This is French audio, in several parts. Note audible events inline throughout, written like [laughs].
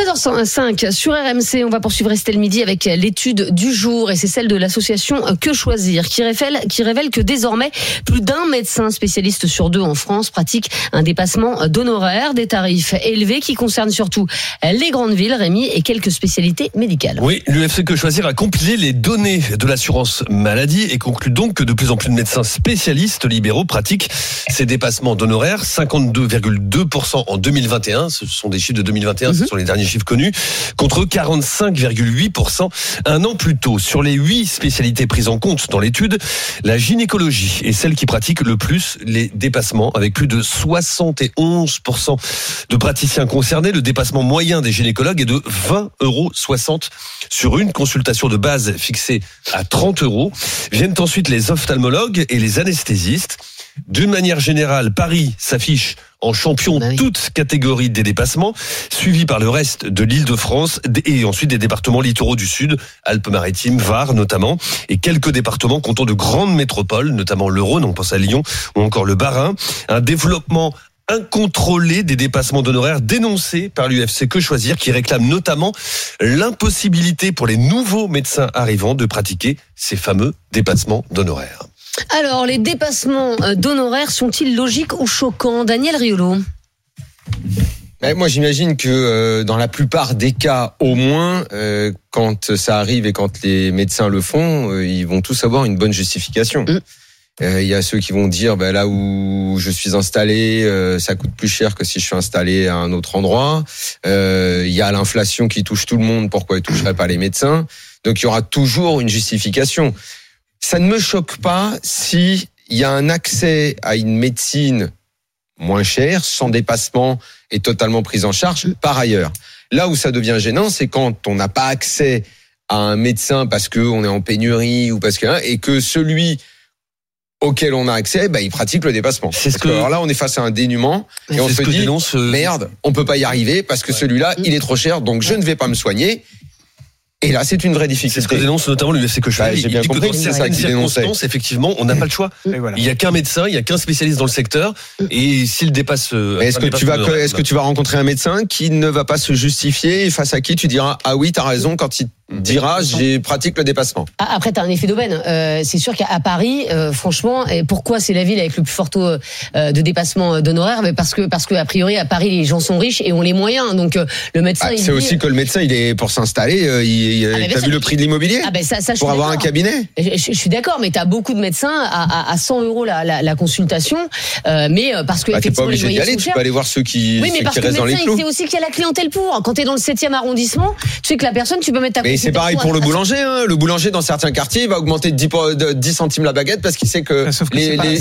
13h05 sur RMC, on va poursuivre Estelle Midi avec l'étude du jour. Et c'est celle de l'association Que Choisir qui révèle, qui révèle que désormais plus d'un médecin spécialiste sur deux en France pratique un dépassement d'honoraires, des tarifs élevés qui concernent surtout les grandes villes, Rémi, et quelques spécialités médicales. Oui, l'UFC Que Choisir a compilé les données de l'assurance maladie et conclut donc que de plus en plus de médecins spécialistes libéraux pratiquent ces dépassements d'honoraires, 52,2% en 2021, ce sont des chiffres de 2021, ce sont les derniers connus, contre 45,8% un an plus tôt. Sur les huit spécialités prises en compte dans l'étude, la gynécologie est celle qui pratique le plus les dépassements, avec plus de 71% de praticiens concernés. Le dépassement moyen des gynécologues est de 20,60 euros sur une consultation de base fixée à 30 euros. Viennent ensuite les ophtalmologues et les anesthésistes. D'une manière générale, Paris s'affiche en champion oui. toutes catégories des dépassements, suivi par le reste de l'île de France et ensuite des départements littoraux du Sud, Alpes-Maritimes, Var notamment, et quelques départements comptant de grandes métropoles, notamment le Rhône, on pense à Lyon, ou encore le Bas-Rhin. Un développement incontrôlé des dépassements d'honoraires dénoncés par l'UFC Que Choisir, qui réclame notamment l'impossibilité pour les nouveaux médecins arrivants de pratiquer ces fameux dépassements d'honoraires. Alors, les dépassements euh, d'honoraires sont-ils logiques ou choquants? Daniel Riolo moi, j'imagine que euh, dans la plupart des cas, au moins, euh, quand ça arrive et quand les médecins le font, euh, ils vont tous avoir une bonne justification. Mm. Il y a ceux qui vont dire, ben, là où je suis installé, euh, ça coûte plus cher que si je suis installé à un autre endroit. Euh, Il y a l'inflation qui touche tout le monde, pourquoi elle toucherait pas les médecins? Donc il y aura toujours une justification. Ça ne me choque pas si il y a un accès à une médecine moins chère, sans dépassement et totalement prise en charge par ailleurs. Là où ça devient gênant, c'est quand on n'a pas accès à un médecin parce qu'on est en pénurie ou parce que et que celui auquel on a accès, bah, il pratique le dépassement. C'est ce que, que- alors là, on est face à un dénuement et on se que dit dénonce, euh, merde, on peut pas y arriver parce que celui-là, il est trop cher, donc je ne vais pas me soigner. Et là, c'est une vraie C'est ce que difficulté. dénonce notamment l'UFC que je Bah, j'ai Il bien compris que c'est ça qu'il dénonçait. effectivement, on n'a pas le choix. Il y a qu'un médecin, il y a qu'un spécialiste dans le secteur, et s'il dépasse. euh, est-ce que tu vas, est-ce que tu vas rencontrer un médecin qui ne va pas se justifier et face à qui tu diras ah oui t'as raison quand il dira j'ai pratique le dépassement. Ah, Après, tu as un effet d'aubaine. Euh, c'est sûr qu'à Paris, euh, franchement, et pourquoi c'est la ville avec le plus fort taux euh, de dépassement d'honoraires? Mais parce que, parce que a priori, à Paris, les gens sont riches et ont les moyens. Donc, le médecin, Ah, c'est aussi que le médecin il est pour s'installer, il, Ah, t'as vu le prix de l'immobilier? Ah ben ça, ça pour avoir un cabinet? Je, je- je suis d'accord, mais tu as beaucoup de médecins à, à, à 100 euros la, la, la consultation, mais parce que Bah, pas obligé d'y aller, tu peux aller voir ceux qui, Oui, mais ceux parce qui que le restent dans les médecin, il sait aussi qu'il y a la clientèle pour. Quand tu es dans le 7e arrondissement, tu sais que la personne, tu peux mettre ta Mais c'est pareil pour le boulanger. Hein. Le boulanger, dans certains quartiers, il va augmenter de 10, pour- de 10 centimes la baguette parce qu'il sait que, Ah, que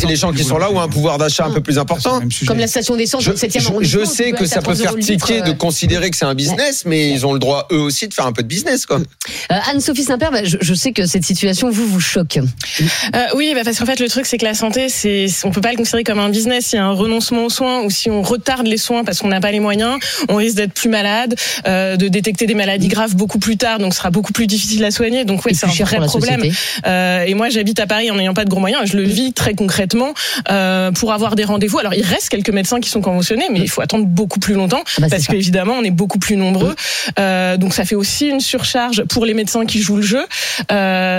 les, gens qui sont là ont un pouvoir d'achat un peu plus important. Sujet. Comme la station d'essence Je, dans le 7e je- je sais que ça peut 3 faire tiquer de euh. considérer que c'est un business, mais ils ont le droit eux aussi de faire un peu de business, quoi. Euh, Anne-Sophie Saint-Père, bah, je, je sais que cette situation vous vous choque. Euh, oui, bah parce qu'en fait, le truc, c'est que la santé, c'est, on peut pas le considérer comme un business. S'il y a un renoncement aux soins ou si on retarde les soins parce qu'on n'a pas les moyens, on risque d'être plus malade, euh, de détecter des maladies graves beaucoup plus tard, donc ce sera beaucoup plus difficile à soigner. Donc oui, c'est un vrai problème. Euh, et moi, j'habite à Paris en n'ayant pas de gros moyens. Je le vis très concrètement euh, pour avoir des rendez-vous. Alors, il reste quelques médecins qui sont conventionnés, mais il faut attendre beaucoup plus longtemps Ah bah, parce qu'évidemment, on est beaucoup plus nombreux. Euh, donc, ça fait aussi une surcharge pour les médecins qui jouent le jeu.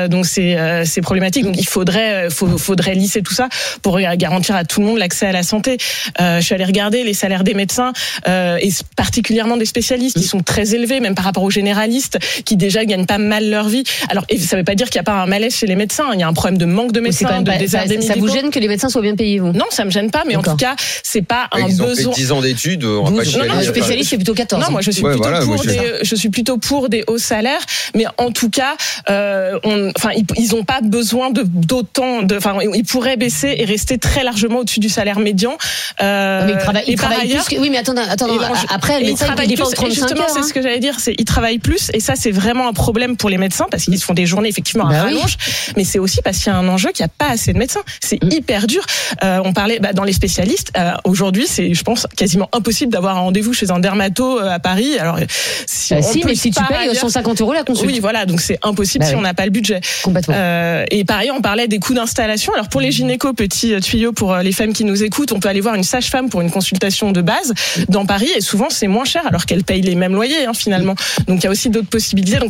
Donc, c'est c'est problématique. Donc, il faudrait faut, faudrait lisser tout ça pour garantir à tout le monde l'accès à la santé. Je suis allée regarder les salaires des médecins et particulièrement des spécialistes. Ils sont très élevés, même par rapport aux généralistes qui déjà déjà gagnent pas mal leur vie. Alors, et ça veut pas dire qu'il y a pas un malaise chez les médecins. Il y a un problème de manque de médecins, quand même de pas- désert ça, vous gêne que les médecins soient bien payés, vous? Non, ça me gêne pas, mais en tout cas, c'est pas un Ils ont fait besoin. 10 ans d'études, on va pas 12, chialer. non, un je- spécialiste, c'est plutôt 14. Non, moi je suis Ouais, plutôt voilà, pour des, je suis plutôt pour des hauts salaires, mais en tout cas, euh, on, enfin, ils, ils ont pas besoin de d'autant enfin, ils pourraient baisser et rester très largement au-dessus du salaire médian. Euh, mais ils travaillent, et ils par travaillent ailleurs, plus que- Oui, mais attendez, attendez après, le et ils médecin, il travaillent plus, et 35 justement, c'est hein. ce que j'allais dire, c'est ils travaillent plus, et ça c'est vraiment un problème pour les médecins parce qu'ils se font des journées effectivement à Bah oui. rallonge, mais c'est aussi parce qu'il y a un enjeu qu'il n'y a pas assez de médecins. C'est Mm. hyper dur. Euh, on parlait bah, dans les spécialistes. euh, Aujourd'hui, c'est, je pense, quasiment impossible d'avoir un rendez-vous chez un dermato euh, à Paris. Alors, si, Bah on si, peut mais si tu par payes ailleurs- 150 euros la consulte. oui, voilà, donc c'est impossible si oui. on n'a pas le budget. Complètement. Euh, et pareil, on parlait des coûts d'installation. Alors pour les gynécos, petit tuyau pour les femmes qui nous écoutent, on peut aller voir une sage-femme pour une consultation de base dans Paris et souvent c'est moins cher alors qu'elle paye les mêmes loyers hein, finalement. Donc il y a aussi d'autres possibilités. Donc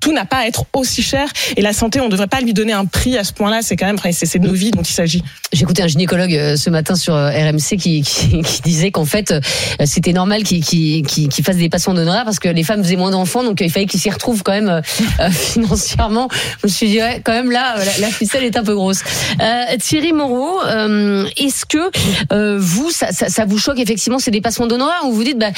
tout n'a pas à être aussi cher et la santé, on ne devrait pas lui donner un prix à ce point-là. C'est quand même, c'est nos vies dont il s'agit. Écouté un gynécologue euh, ce matin sur euh, RMC [laughs] qui, disait qu'en fait euh, c'était normal qu'il qu'il fasse des patients d'honoraires parce que les femmes faisaient moins d'enfants donc il fallait qu'ils s'y retrouvent quand même [laughs] financièrement. Je me suis dit ouais, quand même là la, ficelle est un peu grosse. Thierry Moreau, est-ce que vous ça, vous choque effectivement ces dépassements d'honoraires ou vous dites bah,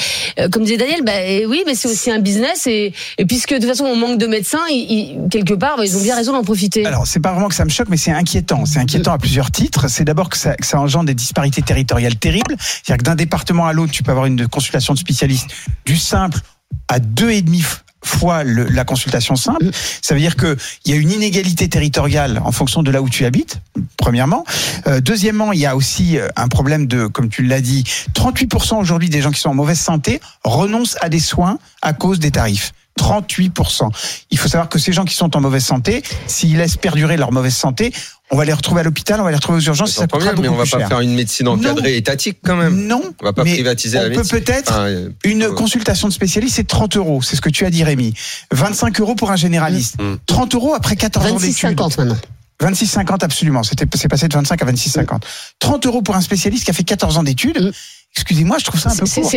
comme disait Daniel bah eh oui mais c'est aussi un business et, et puisque de toute façon on manque de médecins ils- quelque part ils ont bien raison d'en profiter. Alors, c'est pas vraiment que ça me choque, mais c'est inquiétant. C'est inquiétant à plusieurs titres. C'est d'abord que ça, engendre des disparités territoriales terribles. C'est-à-dire que d'un département à l'autre, tu peux avoir une consultation de spécialiste du simple à deux et demi fois la consultation simple. Ça veut dire que il y a une inégalité territoriale en fonction de là où tu habites. Premièrement, Euh, deuxièmement, il y a aussi euh, un problème de, comme tu l'as dit, 38% aujourd'hui des gens qui sont en mauvaise santé renoncent à des soins à cause des tarifs. 38%. Il faut savoir que ces gens qui sont en mauvaise santé, s'ils laissent perdurer leur mauvaise santé, on va les retrouver à l'hôpital, on va les retrouver aux urgences, ça J'entends coûtera bien, mais on beaucoup va plus pas cher. faire une médecine encadrée étatique quand même. Non, On va pas mais privatiser on la peut médecine. peut-être Enfin, euh, une euh, consultation de spécialiste, c'est 30 euros. C'est ce que tu as dit, Rémi. 25 euros pour un généraliste. Mm. 30 euros après 14 ans d'études. 26,50 maintenant. 26,50 absolument. C'était, c'est passé de 25 à 26,50. 30 euros pour un spécialiste qui a fait 14 ans d'études. Excusez-moi, je trouve ça un peu court.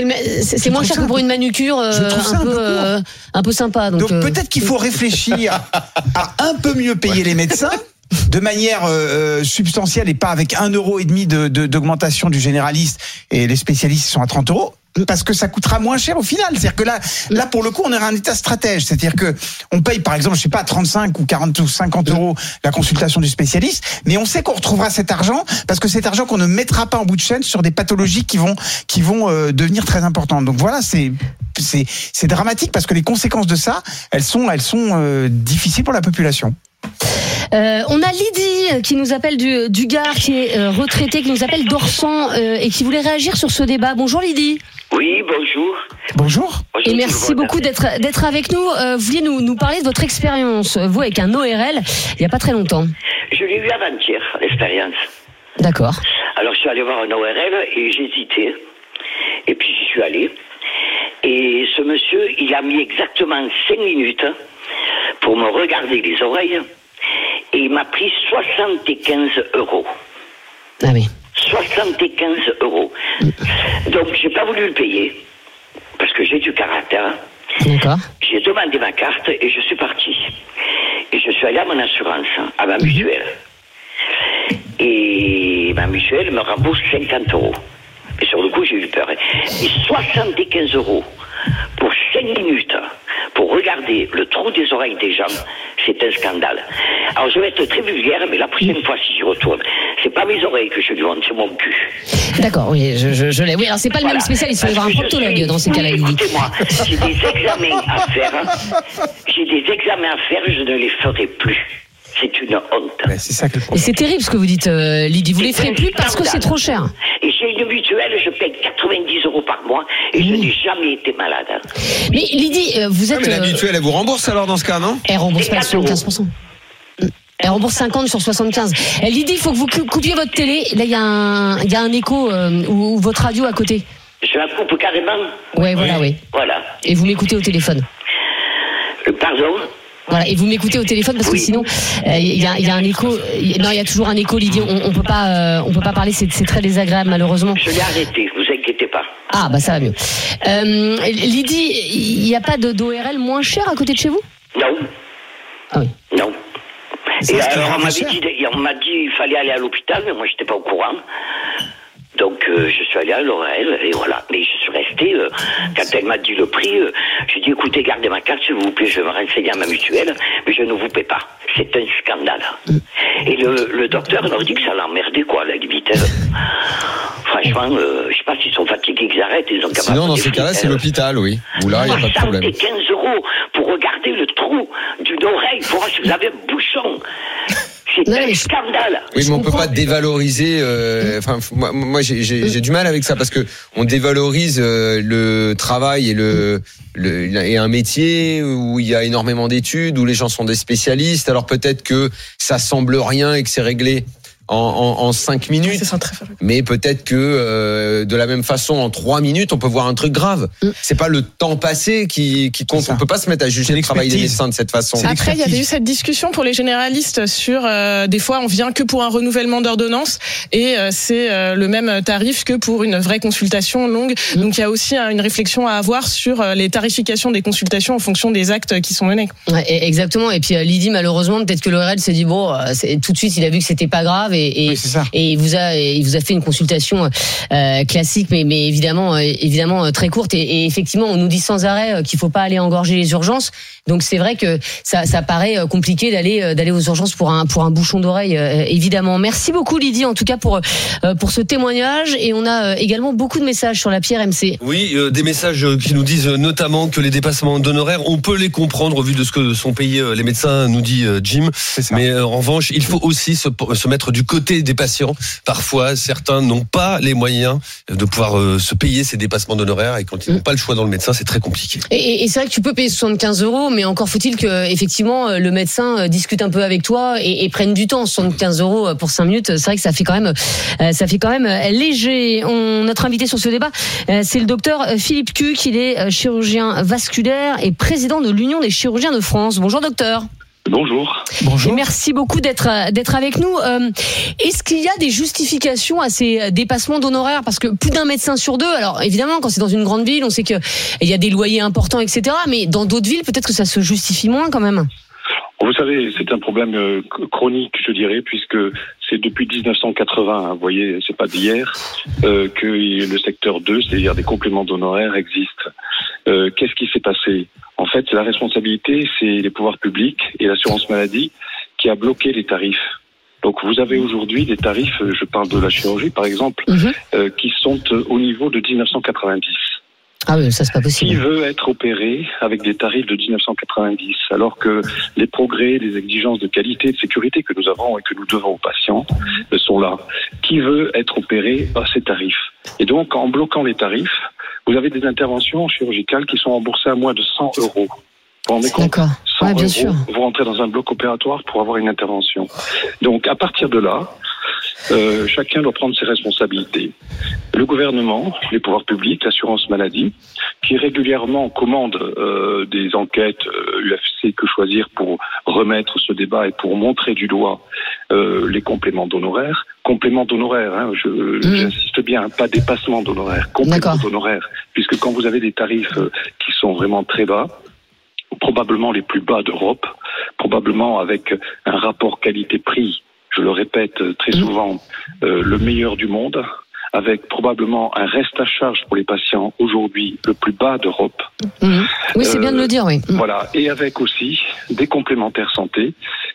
c'est moins cher que pour une manucure euh, Je trouve ça un, peu, euh, un peu sympa. Donc, Donc euh, peut-être qu'il faut réfléchir à un peu mieux payer les médecins de manière euh, euh, substantielle et pas avec un euro et demi de- de- d'augmentation du généraliste et les spécialistes sont à 30 euros parce que ça coûtera moins cher au final. C'est-à-dire que là, là pour le coup, on est un état stratège. C'est-à-dire que on paye par exemple, je sais pas, 35 ou 40 ou 50 euros la consultation du spécialiste, mais on sait qu'on retrouvera cet argent parce que cet argent qu'on ne mettra pas en bout de chaîne sur des pathologies qui vont qui vont euh, devenir très importantes. Donc voilà, c'est c'est c'est dramatique parce que les conséquences de ça, elles sont elles sont euh, difficiles pour la population. Euh, on a Lydie euh, qui nous appelle du, du Gard, qui est euh, retraitée, qui nous appelle d'Orsan euh, et qui voulait réagir sur ce débat. Bonjour Lydie. Oui, bonjour. Bonjour. Bonjour, Et merci beaucoup d'être d'être avec nous. Euh, vous vouliez nous, nous parler de votre expérience, vous avec un ORL, il n'y a pas très longtemps. Je l'ai eu avant-hier, l'expérience. D'accord. Alors, je suis allé voir un ORL et j'ai hésité. Et puis, j'y suis allé. Et ce monsieur, il a mis exactement 5 minutes pour me regarder les oreilles. Et il m'a pris 75 euros. Ah oui. 75 euros. Donc, j'ai pas voulu le payer. Parce que j'ai du caractère. D'accord. J'ai demandé ma carte et je suis parti. Et je suis allé à mon assurance, à ma mutuelle. Et ma mutuelle me rembourse 50 euros. Et sur le coup, j'ai eu peur. Et 75 euros pour 5 minutes pour regarder le trou des oreilles des gens, c'est un scandale. Alors je vais être très vulgaire, mais la prochaine fois, si j'y retourne, c'est pas mes oreilles que je lui montre, c'est mon cul. D'accord, oui, je, je, je l'ai. Oui, alors c'est pas le même spécialiste, il faut voir un proctologue suis- dans ces cas-là. Écoutez-moi, j'ai des examens à faire. J'ai des examens à faire, je ne les ferai plus. C'est une honte. Et c'est terrible ce que vous dites, euh, Lydie. Vous les ferez plus parce que c'est trop cher. Et j'ai une mutuelle, je paye 90 euros par mois et je n'ai jamais été malade. Mais Lydie, euh, vous Ah, êtes. mais la euh, mutuelle, elle vous rembourse alors dans ce cas, non? Elle rembourse pas le 4 75%. Elle rembourse 50 sur 75. Elle Lydie, il faut que vous cou- coupiez votre télé. Là, il y, a un- il y a un écho euh, ou, ou votre radio à côté. Je la coupe carrément? Ouais, voilà, oui. Voilà. Et vous m'écoutez au téléphone. Pardon? Et vous m'écoutez au téléphone parce que sinon euh, il y, a, un écho. Non, il y a toujours un écho. Lydie. on, on, peut pas, euh, on peut pas parler. C'est très désagréable malheureusement. Je l'ai arrêté. Vous inquiétez pas. Ah bah ça va mieux. Euh, Lydie, il n'y a pas d'ORL moins cher à côté de chez vous? Non. Ah oui. Non. Et alors on m'a dit, dit, fallait aller à l'hôpital, mais moi j'étais pas au courant. Donc, euh, je suis allé à l'Orel, et voilà. Mais je suis resté, euh, quand elle m'a dit le prix, euh, j'ai dit, écoutez, gardez ma carte, s'il vous plaît, je vais me renseigner à ma mutuelle, mais je ne vous paie pas. C'est un scandale. Et le, le docteur leur dit que ça l'emmerdait, quoi, la limite. Franchement, je sais pas s'ils sont fatigués qu'ils arrêtent, ils ont Sinon, dans ces cas-là, c'est l'hôpital, oui. Où là, il n'y a pas de problème. 75 euros pour regarder le trou d'une oreille, pour voir si vous avez un bouchon. C'est un je- scandale. Oui, mais on peut pas dévaloriser. euh, Enfin, f- moi, moi j'ai du mal avec ça parce que on dévalorise euh, le travail et le, le et un métier où il y a énormément d'études, où les gens sont des spécialistes. Alors peut-être que ça semble rien et que c'est réglé en, en, en cinq minutes. Mais peut-être que euh, de la même façon, en trois minutes, on peut voir un truc grave. Mm. C'est pas le temps passé qui, qui compte. On peut pas se mettre à juger le travail des médecins de cette façon. Après, il y avait eu cette discussion pour les généralistes sur euh, des fois on vient que pour un renouvellement d'ordonnance et euh, c'est euh, le même tarif que pour une vraie consultation longue. Donc il y a aussi hein, une réflexion à avoir sur euh, les tarifications des consultations en fonction des actes qui sont menés. Ouais, et- exactement. Et puis euh, Lydie, malheureusement, peut-être que l'ORL s'est dit bon, euh, tout de suite, il a vu que c'était pas grave et, et, Oui, c'est ça. et il vous a, il vous a fait une consultation euh, classique, mais, mais évidemment, euh, évidemment euh, très courte. Et, et effectivement, on nous dit sans arrêt qu'il faut pas aller engorger les urgences. Donc c'est vrai que ça, ça paraît compliqué d'aller d'aller aux urgences pour un pour un bouchon d'oreille, évidemment. Merci beaucoup Lydie, en tout cas pour pour ce témoignage. Et on a également beaucoup de messages sur la pierre MC. Oui, euh, des messages qui nous disent notamment que les dépassements d'honoraires, on peut les comprendre au vu de ce que sont payés les médecins, nous dit Jim. Mais euh, en revanche, il faut aussi se, se mettre du côté des patients. Parfois, certains n'ont pas les moyens de pouvoir euh, se payer ces dépassements d'honoraires et quand ils n'ont pas le choix dans le médecin, c'est très compliqué. Et, c'est vrai que tu peux payer 75 euros, mais encore faut-il que effectivement euh, le médecin euh, discute un peu avec toi et, et prenne du temps. 75 euros pour 5 minutes, c'est vrai que ça fait quand même, ça fait quand même léger. On, notre invité sur ce débat, c'est le docteur Philippe Cuc. Il est chirurgien vasculaire et président de l'Union des chirurgiens de France. Bonjour docteur. Bonjour. Et Bonjour. merci beaucoup d'être euh, d'être avec nous. Euh, Est-ce qu'il y a des justifications à ces euh, dépassements d'honoraires? Parce que plus d'un médecin sur deux, alors évidemment, quand c'est dans une grande ville, on sait qu'il y a des loyers importants, etc. Mais dans d'autres villes, peut-être que ça se justifie moins quand même. Vous savez, c'est un problème ch- chronique, je dirais, puisque c'est depuis 1980, hein, vous voyez, c'est pas d'hier, euh, que le secteur 2, c'est-à-dire des compléments d'honoraires, existe. Euh, Qu'est-ce qui s'est passé? En fait, la responsabilité, c'est les pouvoirs publics et l'assurance maladie qui a bloqué les tarifs. Donc vous avez aujourd'hui des tarifs, je parle de la chirurgie par exemple, Mhm. euh, qui sont euh, au niveau de 1990. Ah oui, ça c'est pas Qui possible. veut être opéré avec des tarifs de 1990 alors que les progrès, les exigences de qualité de sécurité que nous avons et que nous devons aux patients euh, sont là Qui veut être opéré à ces tarifs? Et donc, en bloquant les tarifs, vous avez des interventions chirurgicales qui sont remboursées à moins de 100 euros. Vous rendez compte? D'accord. 100 Ouais, bien euros, sûr. vous rentrez dans un bloc opératoire pour avoir une intervention. Donc, à partir de là, euh, chacun doit prendre ses responsabilités. Le gouvernement, les pouvoirs publics, l'assurance maladie, qui régulièrement commande euh, des enquêtes euh, UFC que choisir pour remettre ce débat et pour montrer du doigt euh, les compléments d'honoraires. Compléments d'honoraires, hein, je- j'insiste bien, pas dépassement d'honoraires, compléments d'honoraires, puisque quand vous avez des tarifs euh, qui sont vraiment très bas, probablement les plus bas d'Europe, probablement avec un rapport qualité-prix, je le répète euh, très souvent, euh, le meilleur du monde, avec probablement un reste à charge pour les patients aujourd'hui le plus bas d'Europe. Mhm. Oui, c'est bien de Euh, le dire, oui. Mhm. Voilà, et avec aussi des complémentaires santé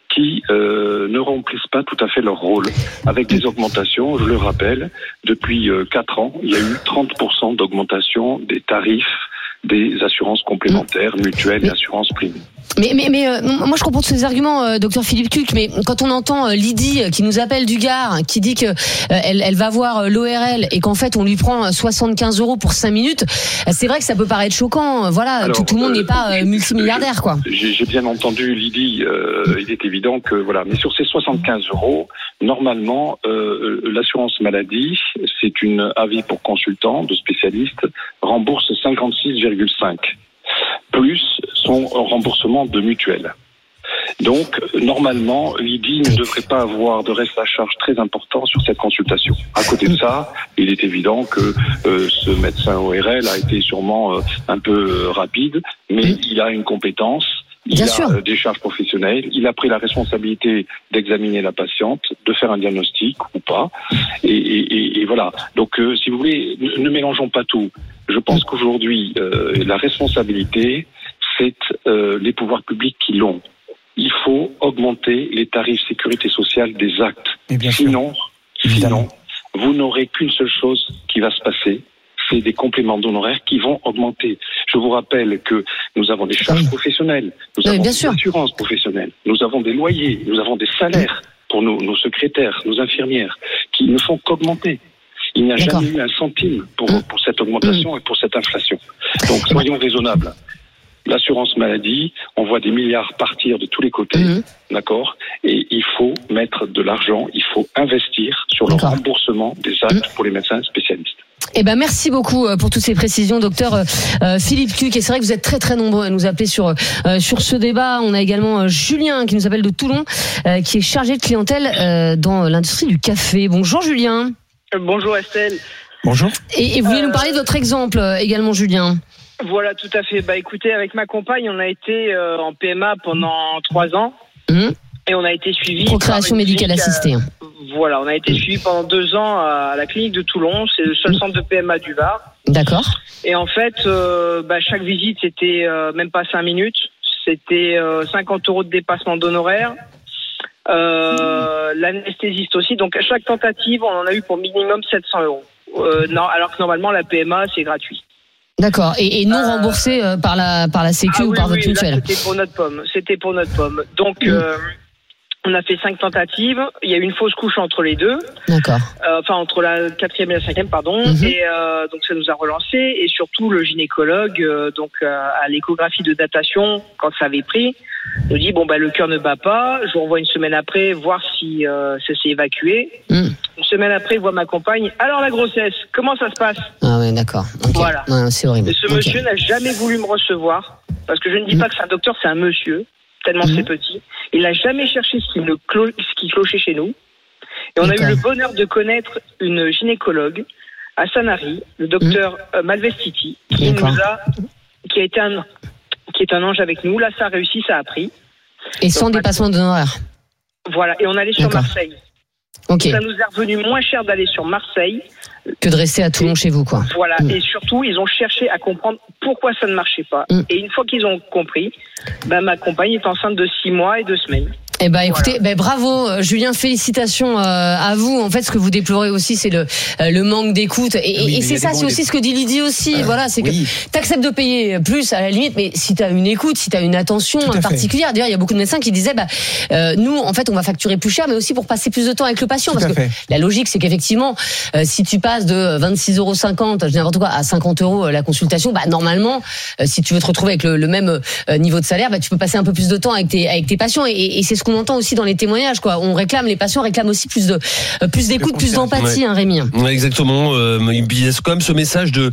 qui euh, ne remplissent pas tout à fait leur rôle, avec des augmentations, je le rappelle, depuis euh, 4 ans, il y a eu 30% d'augmentation des tarifs des assurances complémentaires, mutuelles et assurances privées. Mais, mais, mais euh, moi je comprends tous ces arguments, euh, docteur Philippe Cuc, mais quand on entend euh, Lydie euh, qui nous appelle du Gard, qui dit que euh, elle, elle va voir euh, l'ORL et qu'en fait on lui prend euh, 75 euros pour 5 minutes, euh, c'est vrai que ça peut paraître choquant. Voilà, Alors, tout, tout le monde n'est pas multimilliardaire, quoi. J'ai j'ai bien entendu Lydie, euh, il est évident que voilà, mais sur ces 75 euros, normalement, euh, l'assurance maladie, c'est une avis pour consultant de spécialiste, rembourse 56,5 plus son remboursement de mutuelle. Donc, normalement, Lydie ne devrait pas avoir de reste à charge très important sur cette consultation. À côté de ça, il est évident que euh, ce médecin ORL a été sûrement euh, un peu euh, rapide, mais il a une compétence Il Bien a sûr. euh, des charges professionnelles. Il a pris la responsabilité d'examiner la patiente, de faire un diagnostic ou pas. Et, et- et- et voilà. Donc, euh, si vous voulez, ne, ne mélangeons pas tout. Je pense qu'aujourd'hui, euh, la responsabilité, c'est euh, les pouvoirs publics qui l'ont. Il faut augmenter les tarifs sécurité sociale des actes. Mais bien sûr. Sinon, sinon, vous n'aurez qu'une seule chose qui va se passer, c'est des compléments d'honoraires qui vont augmenter. Je vous rappelle que nous avons des charges Oui. professionnelles, nous Oui, avons bien des sûr. assurances professionnelles, nous avons des loyers, nous avons des salaires pour nos, nos secrétaires, nos infirmières, qui ne font qu'augmenter. Il n'y a jamais eu un centime pour, Mm. pour cette augmentation et pour cette inflation. Donc soyons raisonnables. L'assurance maladie, on voit des milliards partir de tous les côtés, Mhm. d'accord Et il faut mettre de l'argent, il faut investir sur le remboursement des actes pour les médecins spécialistes. Eh ben merci beaucoup euh, pour toutes ces précisions, docteur euh, euh, Philippe Cuc. Et c'est vrai que vous êtes très très nombreux à nous appeler sur sur ce débat. On a également Julien qui nous appelle de Toulon, qui est chargé de clientèle dans l'industrie du café. Bonjour Julien. Bonjour Estelle. Bonjour. Et, et vous voulez nous parler de votre exemple également, Julien? Voilà, tout à fait. Bah écoutez, avec ma compagne, on a été en PMA pendant trois ans Mhm. et on a été suivi. Procréation médicale assistée. Euh, voilà, on a été suivi pendant deux ans à la clinique de Toulon. C'est le seul centre de PMA du Var. D'accord. Et en fait, euh, bah, chaque visite, c'était euh, même pas cinq minutes. C'était euh, 50 euros de dépassement d'honoraires. Euh, L'anesthésiste aussi. Donc à chaque tentative, on en a eu pour minimum 700 euros. Euh, non, alors que normalement la PMA c'est gratuit. D'accord. Et, et non remboursé euh, par la par la Sécu Ah ou oui, par oui, votre mutuelle. C'était pour notre pomme. C'était pour notre pomme. Donc, euh, on a fait cinq tentatives. Il y a eu une fausse couche entre les deux. D'accord. Euh, enfin, entre la quatrième et la cinquième, pardon. Mhm. Et euh, donc, ça nous a relancé. Et surtout, le gynécologue, euh, donc euh, à l'échographie de datation, quand ça avait pris, nous dit bon bah le cœur ne bat pas. Je vous renvoie une semaine après voir si euh, ça s'est évacué. Mm. Une semaine après, je vois ma compagne. Alors la grossesse, comment ça se passe? Ah ouais, d'accord. Voilà. Ouais, c'est horrible. et ce monsieur n'a jamais voulu me recevoir parce que je ne dis pas que c'est un docteur, c'est un monsieur, tellement Mhm. c'est petit. Il n'a jamais cherché ce qui, clo- ce qui clochait chez nous. Et on a eu le bonheur de connaître une gynécologue à Sanary, le docteur euh, Malvestiti, qui nous Mhm. A, qui a été un, qui est un ange avec nous. Là, ça a réussi, ça a pris. Et sans dépassement d'honoraires. Voilà. Et on allait sur. Marseille. Ok. Ça nous est revenu moins cher d'aller sur Marseille. Que de rester à Toulon chez vous, quoi. Voilà. Mm. Et surtout, ils ont cherché à comprendre pourquoi ça ne marchait pas. Mm. Et une fois qu'ils ont compris, ben, ma compagne est enceinte de six mois et deux semaines. Eh ben écoutez, ben bravo euh, Julien, félicitations euh, à vous. En fait, ce que vous déplorez aussi, c'est le euh, le manque d'écoute. Et, Oui, et c'est ça, c'est aussi ce que dit Lydie aussi. voilà, c'est oui. que t'acceptes de payer plus à la limite, mais si t'as une écoute, si t'as une attention euh, particulière. D'ailleurs, il y a beaucoup de médecins qui disaient, bah euh, nous, en fait, on va facturer plus cher, mais aussi pour passer plus de temps avec le patient, Tout parce que fait. la logique, c'est qu'effectivement, euh, si tu passes de 26,50 euros, je dis n'importe quoi, à 50 euros euh, la consultation, bah normalement, euh, si tu veux te retrouver avec le, le même euh, niveau de salaire, bah tu peux passer un peu plus de temps avec tes avec tes patients. Et, et- et c'est ce qu'on entend aussi dans les témoignages, quoi. On réclame, les patients réclament aussi plus de euh, plus d'écoute, plus d'empathie, hein, Rémi. Ouais, exactement. Euh, il y a quand même ce message de.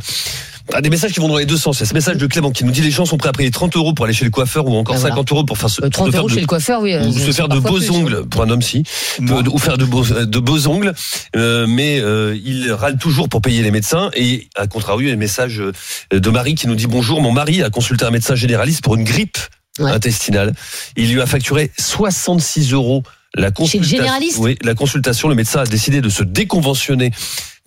Ah, des messages qui vont dans les deux sens. Il y a ce message de Clément qui nous dit les gens sont prêts à payer 30 euros pour aller chez le coiffeur ou encore Ah, voilà. 50 euros pour faire ce, Euh, 30 de faire euros de- chez le coiffeur, oui. euh, ou se faire de beaux plus, ongles pour un homme si ou faire de beaux de beaux ongles euh, mais euh, il râle toujours pour payer les médecins et à contrario il y a un message euh, de Marie qui nous dit bonjour mon mari a consulté un médecin généraliste pour une grippe Ouais. intestinale il lui a facturé 66 euros la consultation généraliste oui la consultation le médecin a décidé de se déconventionner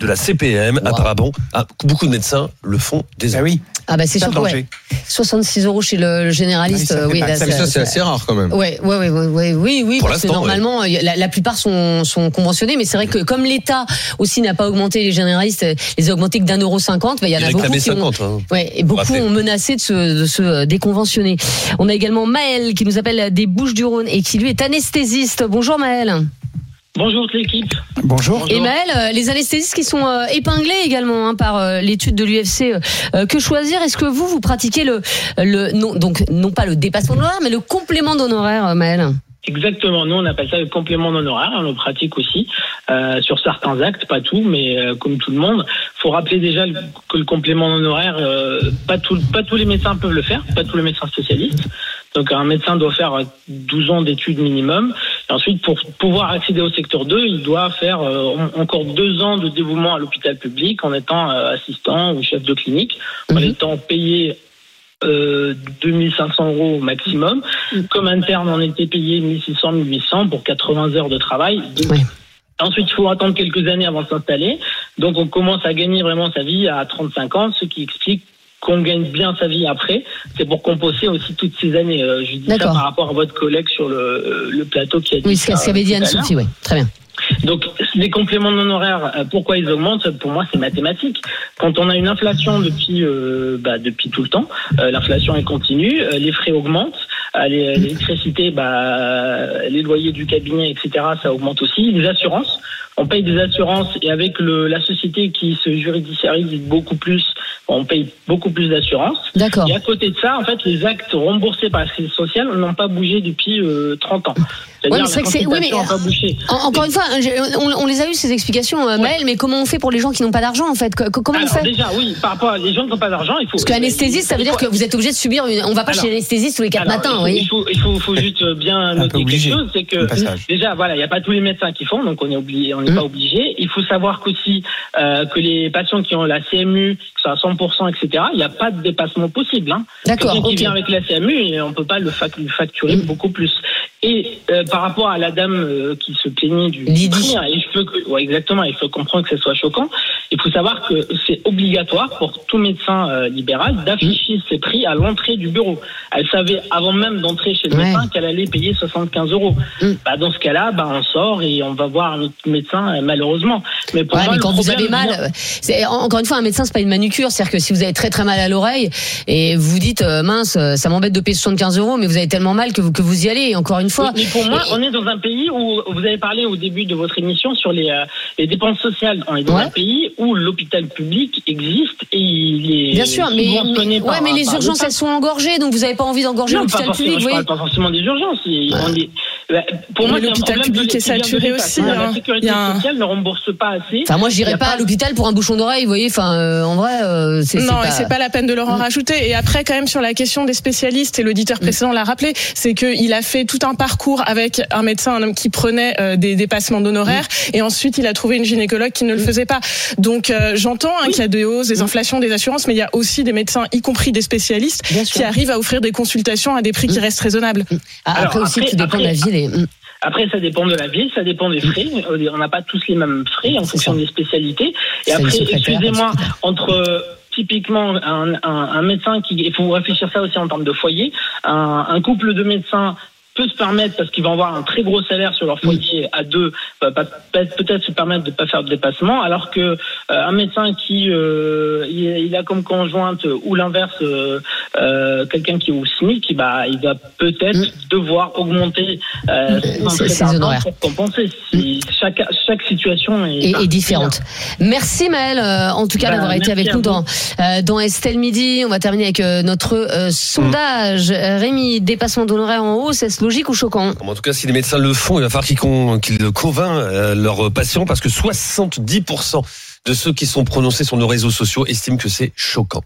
de la CPM Wow. apparemment ah, beaucoup de médecins le font Ah désormais oui. Ah bah c'est que ouais. danger. 66 euros chez le, le généraliste, Ah oui, là, ça- Mais ça, c'est assez rare quand même. Ouais, ouais, ouais, ouais, ouais, oui, oui, Pour parce que normalement, la, la plupart sont, sont conventionnés, mais c'est vrai que comme l'État aussi n'a pas augmenté les généralistes, les a augmentés que d'un euro cinquante, bah, il y en a beaucoup qui ont, 50 hein. ouais, et beaucoup ont menacé de se, de se déconventionner. On a également Maël qui nous appelle des Bouches du Rhône et qui lui est anesthésiste. Bonjour Maël. Bonjour toute l'équipe. Bonjour. Et Maël, euh, les anesthésistes qui sont euh, épinglés également hein, par euh, l'étude de l'UFC euh, Que choisir? Est-ce que vous, vous pratiquez le, le non, donc non pas le dépassement d'honoraire, mais le complément d'honoraire, Maël Exactement, nous on appelle ça le complément d'honoraire, on le pratique aussi euh, sur certains actes, pas tout, mais euh, comme tout le monde. faut rappeler déjà le- que le complément d'honoraire, euh, pas, tout, pas tous les médecins peuvent le faire, pas tous les médecins spécialistes. Donc un médecin doit faire euh, 12 ans d'études minimum. Et ensuite, pour pouvoir accéder au secteur 2, il doit faire euh, en- encore deux ans de dévouement à l'hôpital public en étant euh, assistant ou chef de clinique, en Mhm. étant payé euh, 2500 euros au maximum. Comme interne, on était payé 1600, 1800 pour 80 heures de travail. Donc, Ensuite, il faut attendre quelques années avant de s'installer. Donc, on commence à gagner vraiment sa vie à 35 ans, ce qui explique qu'on gagne bien sa vie après. C'est pour compenser aussi toutes ces années. Euh, je dis ça par rapport à votre collègue sur le, le plateau qui a dit Oui, ce qu'avait dit à Anne-Sophie, oui. Très bien. Donc, les compléments non euh, pourquoi ils augmentent? Pour moi, c'est mathématique. Quand on a une inflation depuis, euh, bah, depuis tout le temps, euh, l'inflation est continue, les frais augmentent, l'électricité, bah, les loyers du cabinet, etc., ça augmente aussi. Les assurances, on paye des assurances et avec le, la société qui se judiciarise beaucoup plus, on paye beaucoup plus d'assurances. D'accord. Et à côté de ça, en fait, les actes remboursés par la sécurité sociale n'ont pas bougé depuis euh, 30 ans. C'est-à-dire Ouais, mais c'est que c'est- oui, mais- consultation n'a pas bougé. En- encore une fois, j'ai- on, on les a eu ces explications, euh, Maël, mais comment on fait pour les gens qui n'ont pas d'argent en fait? Co- Comment Alors on fait? déjà, oui, par rapport à les gens qui n'ont pas d'argent, il faut. Parce qu'anesthésiste, ça veut dire que vous êtes obligé de subir une. On va pas Alors- chez l'anesthésiste tous les quatre Alors, matins, il voyez. il faut, il faut, faut juste bien noter quelque chose, c'est que déjà, voilà, il n'y a pas tous les médecins qui font, donc on est obligé, on n'est Mmh. pas obligé. Il faut savoir qu'aussi euh, que les patients qui ont la CMU, qui sont à 100%, etc., il n'y a pas de dépassement possible. Hein. D'accord, Quelqu'un qui ok. vient avec la CMU, et on peut pas le fac- facturer Mmh. beaucoup plus. Et euh, par rapport à la dame euh, qui se plaignait du, et je peux, que- ouais, exactement, il faut comprendre que ce soit choquant. Il faut savoir que c'est obligatoire pour tout médecin euh, libéral d'afficher ses prix à l'entrée du bureau. Elle savait avant même d'entrer chez le Ouais. médecin qu'elle allait payer 75 euros. Mm. Bah, dans ce cas-là, bah, on sort et on va voir un autre médecin, malheureusement. Mais pour Ouais, moi, mais quand vous avez mal, c'est encore une fois un médecin, c'est pas une manucure, c'est-à-dire que si vous avez très très mal à l'oreille et vous dites mince, ça m'embête de payer 75 euros, mais vous avez tellement mal que vous que vous y allez. Et encore une fois, Oui, mais pour moi, on est dans un pays où vous avez parlé au début de votre émission sur les, euh, les dépenses sociales. On est dans Ouais. un pays où l'hôpital public existe et il est bien sûr, mais, mais- par- ouais, mais les urgences elles sont engorgées, donc vous avez pas envie d'engorger l'hôpital public, parle pas forcément des urgences. Il- on est- bah, pour moi, Mais un l'hôpital problème public est saturé aussi, La hein. sécurité Il y a un- sociale ne rembourse pas assez. Enfin, moi, j'irais a pas à l'hôpital pour un bouchon d'oreille, vous voyez. Enfin, euh, en vrai, euh, c'est Non, pas. et c'est pas la peine de leur en rajouter. Et après, quand même, sur la question des spécialistes, et l'auditeur précédent l'a rappelé, c'est qu'il a fait tout un parcours avec un médecin, un homme qui prenait euh, des dépassements d'honoraires, et ensuite il a trouvé une gynécologue qui ne le faisait pas. Donc euh, j'entends hein, qu'il y a des hausses, des inflations, des assurances, mais il y a aussi des médecins, y compris des spécialistes, Bien sûr. qui arrivent à offrir des consultations à des prix qui restent raisonnables. Ah, Alors, après aussi, après- tout dépend de la après- ville. Mm. Après, ça dépend de la ville, ça dépend des frais. Euh, On n'a pas tous les mêmes frais en fonction ça. des spécialités. Et après, excusez-moi, entre euh, typiquement un, un, un médecin qui, il faut réfléchir ça aussi en termes de foyer, un, un couple de médecins peut se permettre parce qu'ils vont avoir un très gros salaire sur leur foyer à deux peut-être se permettre de pas faire de dépassement alors que euh, un médecin qui euh, il, a comme conjointe euh, ou l'inverse euh, quelqu'un qui est au SMIC bah il va peut-être devoir augmenter ses Mm. ses honoraires. pour compenser Si chaque chaque situation est, et, différente. Merci euh, en tout cas Bah, d'avoir été avec nous dans dans Estelle Midi. On va terminer avec notre sondage. Euh, Rémi, dépassement d'honoraires en hausse, logique ou choquant? En tout cas, si les médecins le font, il va falloir qu'ils convainquent euh, leurs patients parce que 70% de ceux qui sont prononcés sur nos réseaux sociaux estiment que c'est choquant.